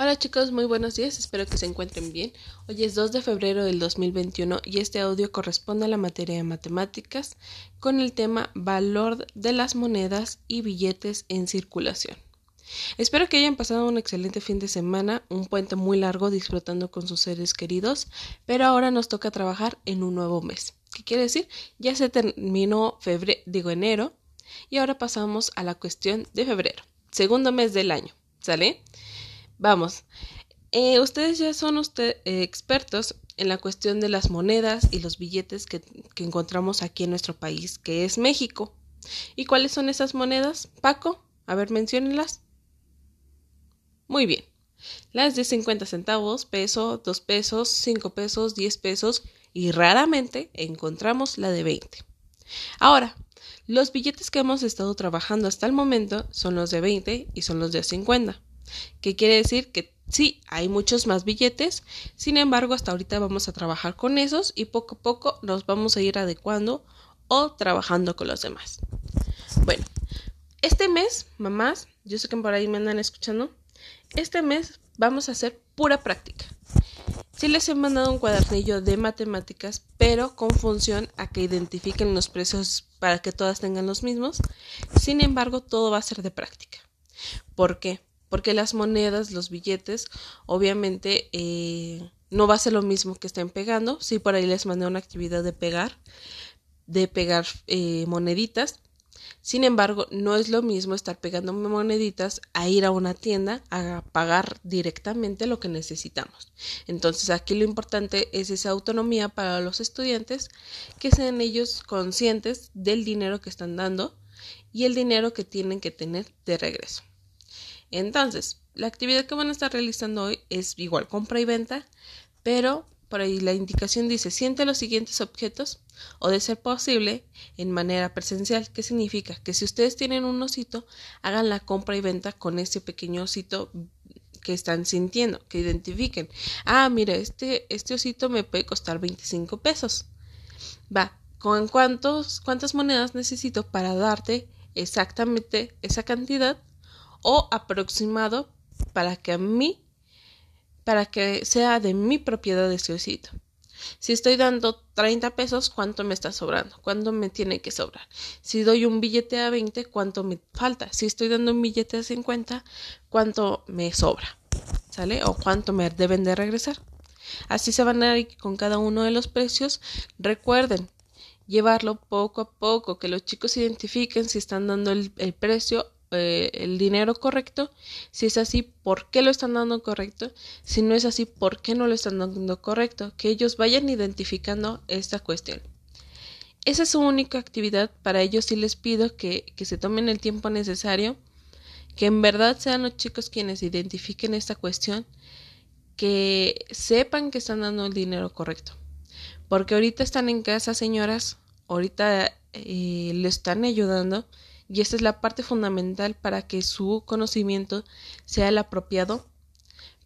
Hola chicos, muy buenos días, espero que se encuentren bien. Hoy es 2 de febrero del 2021 y este audio corresponde a la materia de matemáticas con el tema valor de las monedas y billetes en circulación. Espero que hayan pasado un excelente fin de semana, un puente muy largo disfrutando con sus seres queridos, pero ahora nos toca trabajar en un nuevo mes. ¿Qué quiere decir? Ya se terminó febrero, digo enero, y ahora pasamos a la cuestión de febrero, segundo mes del año. ¿Sale? Vamos, eh, ustedes ya son eh, expertos en la cuestión de las monedas y los billetes que, que encontramos aquí en nuestro país, que es México. ¿Y cuáles son esas monedas? Paco, a ver, menciónenlas. Muy bien. Las de 50 centavos, peso, 2 pesos, 5 pesos, 10 pesos y raramente encontramos la de 20. Ahora, los billetes que hemos estado trabajando hasta el momento son los de 20 y son los de 50. ¿Qué quiere decir? Que sí, hay muchos más billetes, sin embargo, hasta ahorita vamos a trabajar con esos y poco a poco nos vamos a ir adecuando o trabajando con los demás. Bueno, este mes, mamás, yo sé que por ahí me andan escuchando, este mes vamos a hacer pura práctica. Sí les he mandado un cuadernillo de matemáticas, pero con función a que identifiquen los precios para que todas tengan los mismos. Sin embargo, todo va a ser de práctica. ¿Por qué? Porque las monedas, los billetes, obviamente eh, no va a ser lo mismo que estén pegando. Sí, por ahí les mandé una actividad de pegar, de pegar eh, moneditas. Sin embargo, no es lo mismo estar pegando moneditas a ir a una tienda a pagar directamente lo que necesitamos. Entonces, aquí lo importante es esa autonomía para los estudiantes, que sean ellos conscientes del dinero que están dando y el dinero que tienen que tener de regreso. Entonces, la actividad que van a estar realizando hoy es igual compra y venta, pero por ahí la indicación dice siente los siguientes objetos o de ser posible en manera presencial. ¿Qué significa? Que si ustedes tienen un osito, hagan la compra y venta con ese pequeño osito que están sintiendo, que identifiquen. Ah, mira, este, este osito me puede costar 25 pesos. Va, ¿con cuántos, cuántas monedas necesito para darte exactamente esa cantidad o aproximado para que a mí, para que sea de mi propiedad ese osito. Si estoy dando 30 pesos, ¿cuánto me está sobrando? ¿Cuánto me tiene que sobrar? Si doy un billete a 20, ¿cuánto me falta? Si estoy dando un billete a 50, ¿cuánto me sobra? ¿Sale? ¿O cuánto me deben de regresar? Así se van a ir con cada uno de los precios. Recuerden, llevarlo poco a poco, que los chicos identifiquen si están dando el, el precio eh, el dinero correcto. Si es así, ¿por qué lo están dando correcto? Si no es así, ¿por qué no lo están dando correcto? Que ellos vayan identificando esta cuestión. Esa es su única actividad. Para ellos sí les pido que, que se tomen el tiempo necesario, que en verdad sean los chicos quienes identifiquen esta cuestión, que sepan que están dando el dinero correcto. Porque ahorita están en casa, señoras, ahorita eh, le están ayudando y esta es la parte fundamental para que su conocimiento sea el apropiado,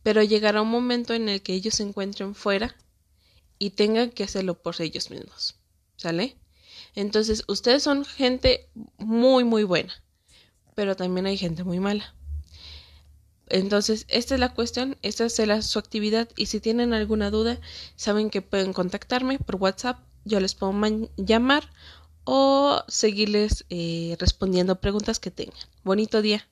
pero llegará un momento en el que ellos se encuentren fuera y tengan que hacerlo por ellos mismos. ¿Sale? Entonces, ustedes son gente muy, muy buena, pero también hay gente muy mala. Entonces, esta es la cuestión, esta es su actividad y si tienen alguna duda, saben que pueden contactarme por WhatsApp, yo les puedo llamar o seguirles eh, respondiendo preguntas que tengan. Bonito día.